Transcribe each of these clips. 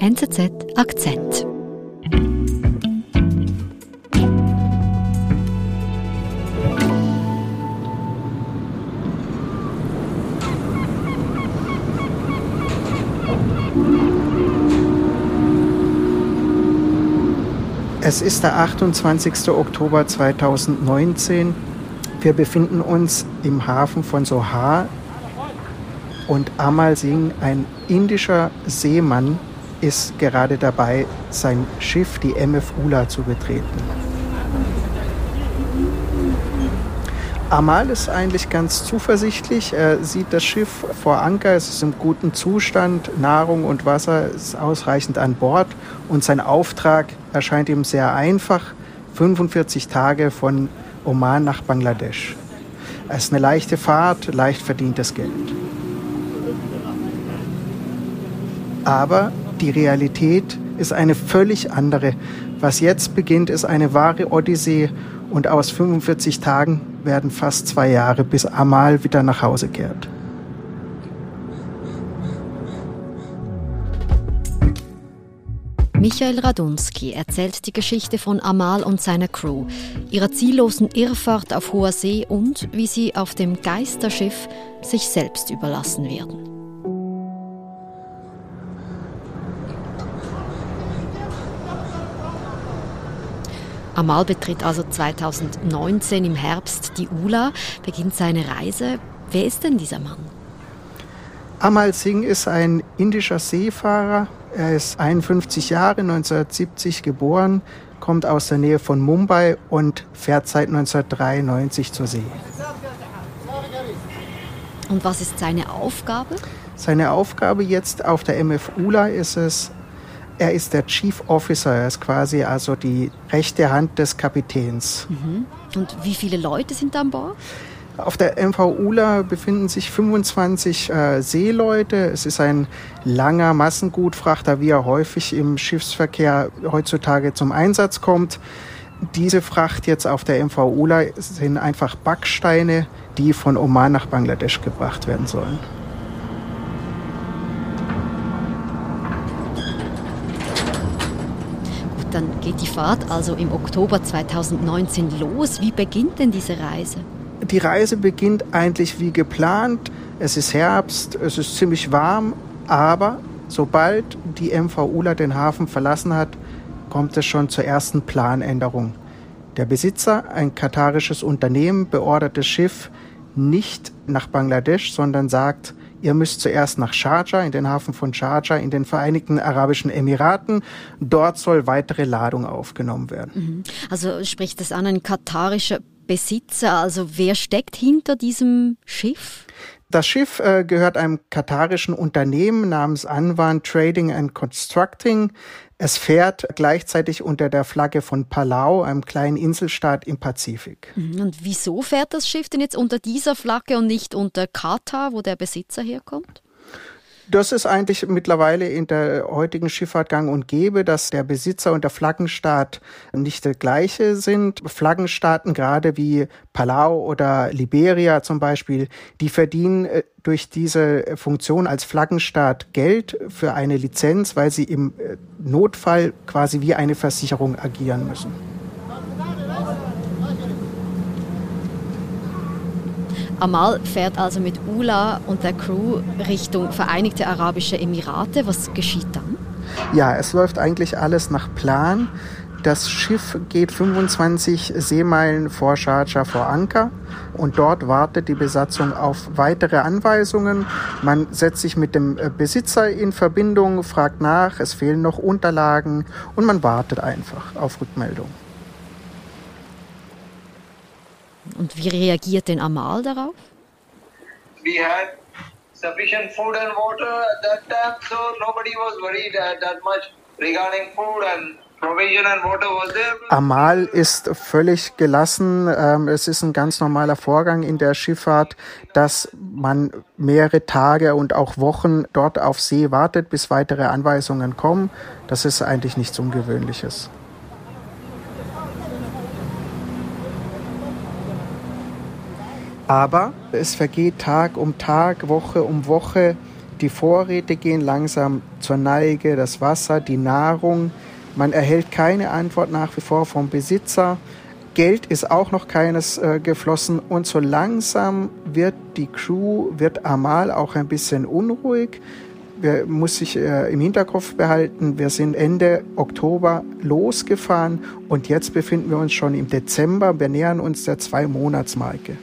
NZZ Akzent. Es ist der 28. Oktober 2019. Wir befinden uns im Hafen von Sohar und Amal Singh, ein indischer Seemann, ist gerade dabei, sein Schiff, die MF Ula, zu betreten. Amal ist eigentlich ganz zuversichtlich. Er sieht das Schiff vor Anker, es ist im guten Zustand, Nahrung und Wasser ist ausreichend an Bord und sein Auftrag erscheint ihm sehr einfach. 45 Tage von Oman nach Bangladesch. Es ist eine leichte Fahrt, leicht verdientes Geld. Aber die Realität ist eine völlig andere. Was jetzt beginnt, ist eine wahre Odyssee und aus 45 Tagen werden fast zwei Jahre, bis Amal wieder nach Hause kehrt. Michael Radunski erzählt die Geschichte von Amal und seiner Crew, ihrer ziellosen Irrfahrt auf hoher See und wie sie auf dem Geisterschiff sich selbst überlassen werden. Amal betritt also 2019 im Herbst die ULA, beginnt seine Reise. Wer ist denn dieser Mann? Amal Singh ist ein indischer Seefahrer. Er ist 51 Jahre, 1970 geboren, kommt aus der Nähe von Mumbai und fährt seit 1993 zur See. Und was ist seine Aufgabe? Seine Aufgabe jetzt auf der MF Ula ist es, er ist der Chief Officer, er ist quasi also die rechte Hand des Kapitäns. Mhm. Und wie viele Leute sind da an Bord? Auf der MV Ula befinden sich 25 äh, Seeleute. Es ist ein langer Massengutfrachter, wie er häufig im Schiffsverkehr heutzutage zum Einsatz kommt. Diese Fracht jetzt auf der MV Ula sind einfach Backsteine, die von Oman nach Bangladesch gebracht werden sollen. Dann geht die Fahrt also im Oktober 2019 los. Wie beginnt denn diese Reise? Die Reise beginnt eigentlich wie geplant. Es ist Herbst, es ist ziemlich warm, aber sobald die MV Ula den Hafen verlassen hat, kommt es schon zur ersten Planänderung. Der Besitzer, ein katarisches Unternehmen, beordert das Schiff nicht nach Bangladesch, sondern sagt, Ihr müsst zuerst nach Sharjah, in den Hafen von Sharjah, in den Vereinigten Arabischen Emiraten. Dort soll weitere Ladung aufgenommen werden. Mhm. Also spricht das an ein katarischer Besitzer? Also wer steckt hinter diesem Schiff? Das Schiff äh, gehört einem katarischen Unternehmen namens Anwan Trading and Constructing. Es fährt gleichzeitig unter der Flagge von Palau, einem kleinen Inselstaat im Pazifik. Mhm. Und wieso fährt das Schiff denn jetzt unter dieser Flagge und nicht unter Katar, wo der Besitzer herkommt? Das ist eigentlich mittlerweile in der heutigen Schifffahrt gang und gäbe, dass der Besitzer und der Flaggenstaat nicht der gleiche sind. Flaggenstaaten, gerade wie Palau oder Liberia zum Beispiel, die verdienen äh, durch diese Funktion als Flaggenstaat Geld für eine Lizenz, weil sie im äh, Notfall quasi wie eine Versicherung agieren müssen. Amal fährt also mit Ula und der Crew Richtung Vereinigte Arabische Emirate. Was geschieht dann? Ja, es läuft eigentlich alles nach Plan. Das Schiff geht 25 Seemeilen vor Sharjah vor Anker und dort wartet die Besatzung auf weitere Anweisungen. Man setzt sich mit dem äh, Besitzer in Verbindung, fragt nach, es fehlen noch Unterlagen und man wartet einfach auf Rückmeldung. Und wie reagiert denn Amal darauf? We had sufficient food and water at that time, so nobody was worried that much regarding food and Amal ist völlig gelassen. Ähm, es ist ein ganz normaler Vorgang in der Schifffahrt, dass man mehrere Tage und auch Wochen dort auf See wartet, bis weitere Anweisungen kommen. Das ist eigentlich nichts Ungewöhnliches. Aber es vergeht Tag um Tag, Woche um Woche. Die Vorräte gehen langsam zur Neige, das Wasser, die Nahrung. Man erhält keine Antwort nach wie vor vom Besitzer. Geld ist auch noch keines äh, geflossen und so langsam wird die Crew, wird Amal auch ein bisschen unruhig. Wir muss sich äh, im Hinterkopf behalten, wir sind Ende Oktober losgefahren und jetzt befinden wir uns schon im Dezember. Wir nähern uns der Zwei-Monats-Marke.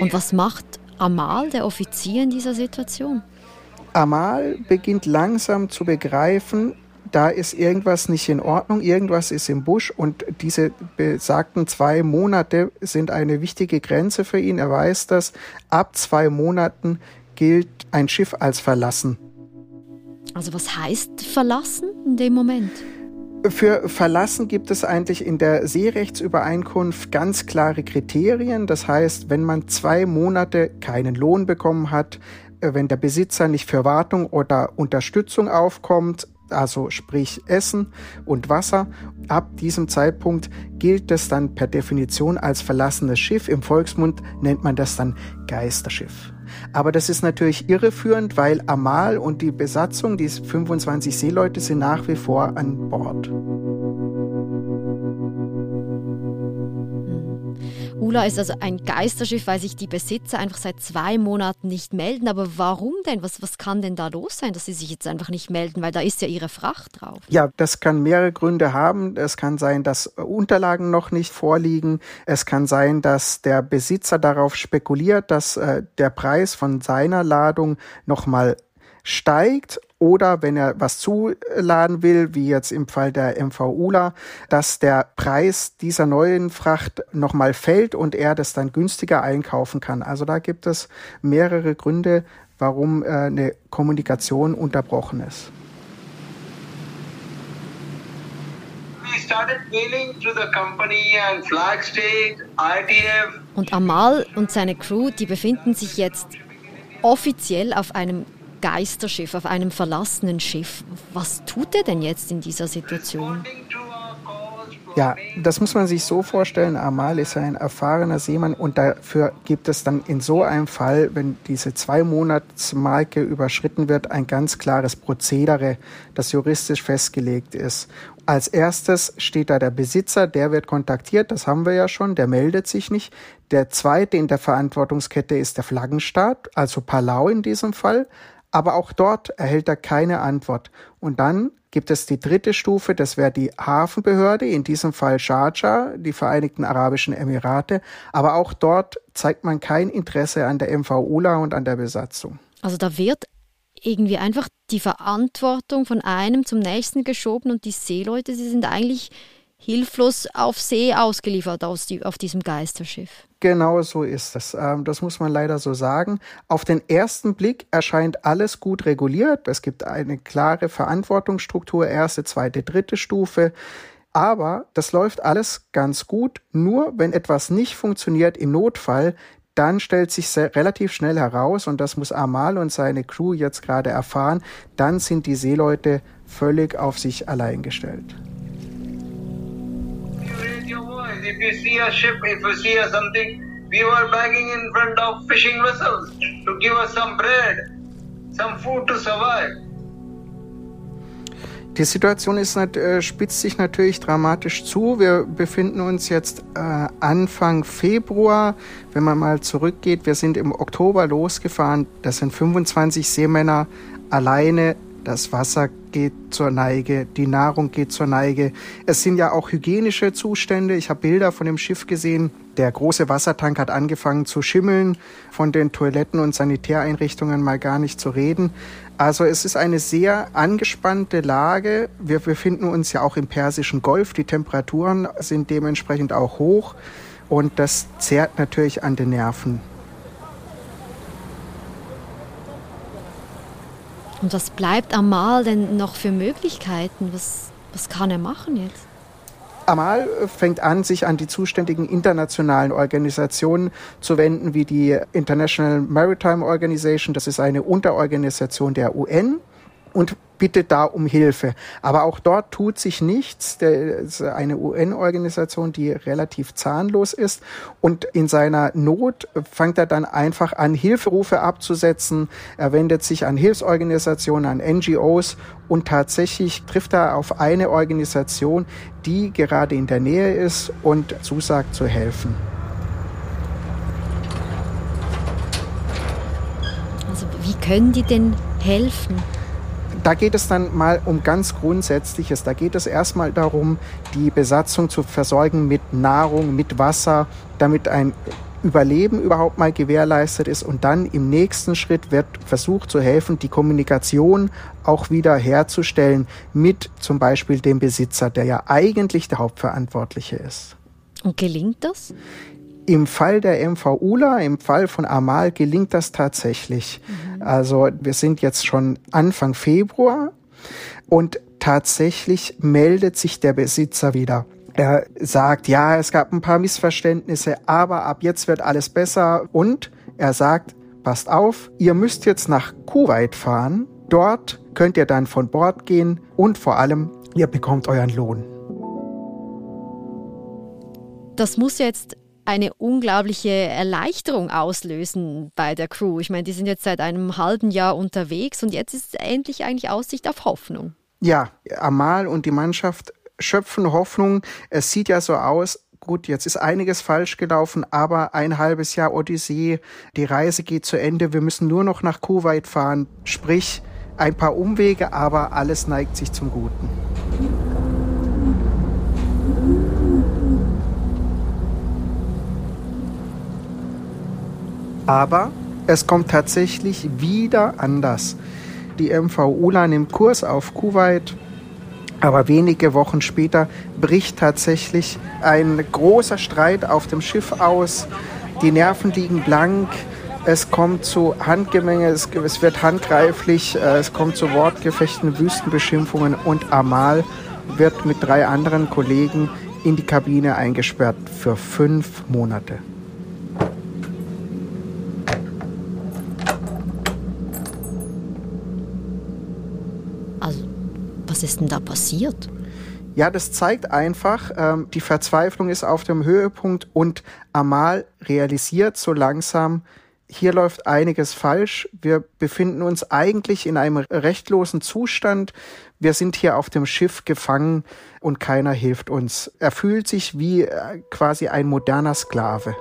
Und was macht Amal, der Offizier, in dieser Situation? Amal beginnt langsam zu begreifen, da ist irgendwas nicht in Ordnung, irgendwas ist im Busch und diese besagten zwei Monate sind eine wichtige Grenze für ihn. Er weiß das. Ab zwei Monaten gilt ein Schiff als verlassen. Also was heißt verlassen in dem Moment? Für Verlassen gibt es eigentlich in der Seerechtsübereinkunft ganz klare Kriterien. Das heißt, wenn man zwei Monate keinen Lohn bekommen hat, äh, wenn der Besitzer nicht für Wartung oder Unterstützung aufkommt, also sprich Essen und Wasser, ab diesem Zeitpunkt gilt es dann per Definition als verlassenes Schiff. Im Volksmund nennt man das dann Geisterschiff. Aber das ist natürlich irreführend, weil Amal und die Besatzung, die 25 Seeleute, sind nach wie vor an Bord. Ula ist also ein Geisterschiff, weil sich die Besitzer einfach seit zwei Monaten nicht melden. Aber warum denn? Was, was kann denn da los sein, dass sie sich jetzt einfach nicht melden? Weil da ist ja ihre Fracht drauf. Ja, das kann mehrere Gründe haben. Es kann sein, dass Unterlagen noch nicht vorliegen. Es kann sein, dass der Besitzer darauf spekuliert, dass äh, der Preis von seiner Ladung nochmal steigt oder wenn er was zuladen will, wie jetzt im Fall der MV Ula, dass der Preis dieser neuen Fracht nochmal fällt und er das dann günstiger einkaufen kann. Also da gibt es mehrere Gründe, warum äh, eine Kommunikation unterbrochen ist. Und Amal und seine Crew, die befinden sich jetzt offiziell auf einem Geisterschiff, auf einem verlassenen Schiff. Was tut er denn jetzt in dieser Situation? Ja, das muss man sich so vorstellen. Amal ist ein erfahrener Seemann und dafür gibt es dann in so einem Fall, wenn diese Zwei-Monats-Marke überschritten wird, ein ganz klares Prozedere, das juristisch festgelegt ist. Als erstes steht da der Besitzer, der wird kontaktiert, das haben wir ja schon, der meldet sich nicht. Der zweite in der Verantwortungskette ist der Flaggenstaat, also Palau in diesem Fall aber auch dort erhält er keine Antwort. Und dann gibt es die dritte Stufe, das wäre die Hafenbehörde, in diesem Fall Sharjah, die Vereinigten Arabischen Emirate, aber auch dort zeigt man kein Interesse an der MV ULA und an der Besatzung. Also da wird irgendwie einfach die Verantwortung von einem zum nächsten geschoben und die Seeleute, sie sind eigentlich hilflos auf See ausgeliefert auf diesem Geisterschiff. Genau so ist es. Ähm, das muss man leider so sagen. Auf den ersten Blick erscheint alles gut reguliert. Es gibt eine klare Verantwortungsstruktur, erste, zweite, dritte Stufe. Aber das läuft alles ganz gut. Nur wenn etwas nicht funktioniert im Notfall, dann stellt sich relativ schnell heraus, und das muss Amal und seine Crew jetzt gerade erfahren, dann sind die Seeleute völlig auf sich allein gestellt. If you see a ship, if you see a something, we were begging in front of fishing vessels to give us some bread, some food to survive. Die Situation ist, äh, spitzt sich natürlich dramatisch zu. Wir befinden uns jetzt äh, Anfang Februar. Wenn man mal zurückgeht, wir sind im Oktober losgefahren. Das sind 25 Seemänner alleine das Wasser geht zur Neige, die Nahrung geht zur Neige. Es sind ja auch hygienische Zustände. Ich habe Bilder von dem Schiff gesehen. Der große Wassertank hat angefangen zu schimmeln, von den Toiletten und Sanitäreinrichtungen mal gar nicht zu reden. Also es ist eine sehr angespannte Lage. Wir befinden uns ja auch im Persischen Golf. Die Temperaturen sind dementsprechend auch hoch und das zehrt natürlich an den Nerven. Und was bleibt Amal denn noch für Möglichkeiten? Was, was kann er machen jetzt? Amal fängt an, sich an die zuständigen internationalen Organisationen zu wenden, wie die International Maritime Organization. Das ist eine Unterorganisation der UN. Und bittet da um Hilfe. Aber auch dort tut sich nichts. Ist eine UN-Organisation, die relativ zahnlos ist. Und in seiner Not fängt er dann einfach an, Hilferufe abzusetzen. Er wendet sich an Hilfsorganisationen, an NGOs und tatsächlich trifft er auf eine Organisation, die gerade in der Nähe ist und zusagt zu helfen. Also wie können die denn helfen? Da geht es dann mal um ganz Grundsätzliches. Da geht es erstmal darum, die Besatzung zu versorgen mit Nahrung, mit Wasser, damit ein Überleben überhaupt mal gewährleistet ist. Und dann im nächsten Schritt wird versucht zu helfen, die Kommunikation auch wieder herzustellen mit zum Beispiel dem Besitzer, der ja eigentlich der Hauptverantwortliche ist. Und gelingt das? Im Fall der MV Ula, im Fall von Amal gelingt das tatsächlich. Mhm. Also wir sind jetzt schon Anfang Februar und tatsächlich meldet sich der Besitzer wieder. Er sagt, ja, es gab ein paar Missverständnisse, aber ab jetzt wird alles besser und er sagt, passt auf, ihr müsst jetzt nach Kuwait fahren. Dort könnt ihr dann von Bord gehen und vor allem, ihr bekommt euren Lohn. Das muss jetzt eine unglaubliche Erleichterung auslösen bei der Crew. Ich meine, die sind jetzt seit einem halben Jahr unterwegs und jetzt ist endlich eigentlich Aussicht auf Hoffnung. Ja, Amal und die Mannschaft schöpfen Hoffnung. Es sieht ja so aus, gut, jetzt ist einiges falsch gelaufen, aber ein halbes Jahr Odyssee, die Reise geht zu Ende, wir müssen nur noch nach Kuwait fahren, sprich ein paar Umwege, aber alles neigt sich zum Guten. Aber es kommt tatsächlich wieder anders. Die MV ULA nimmt Kurs auf Kuwait, aber wenige Wochen später bricht tatsächlich ein großer Streit auf dem Schiff aus. Die Nerven liegen blank. Es kommt zu Handgemenge, es, es wird handgreiflich, äh, es kommt zu Wortgefechten, Wüstenbeschimpfungen und Amal wird mit drei anderen Kollegen in die Kabine eingesperrt für fünf Monate. Was ist denn da passiert? Ja, das zeigt einfach, ähm, die Verzweiflung ist auf dem Höhepunkt und Amal realisiert so langsam, hier läuft einiges falsch. Wir befinden uns eigentlich in einem rechtlosen Zustand. Wir sind hier auf dem Schiff gefangen und keiner hilft uns. Er fühlt sich wie äh, quasi ein moderner Sklave.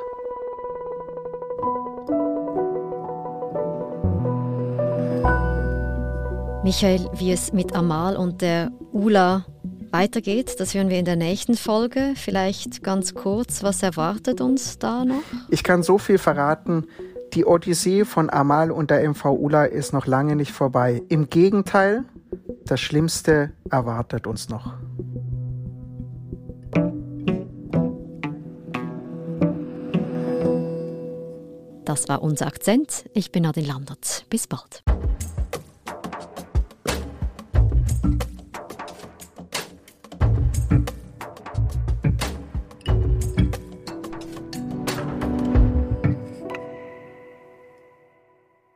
Michael, wie es mit Amal und der Ula weitergeht, das hören wir in der nächsten Folge. Vielleicht ganz kurz, was erwartet uns da noch? Ich kann so viel verraten. Die Odyssee von Amal und der MV Ula ist noch lange nicht vorbei. Im Gegenteil, das Schlimmste erwartet uns noch. Das war unser Akzent. Ich bin Adin Landert. Bis bald.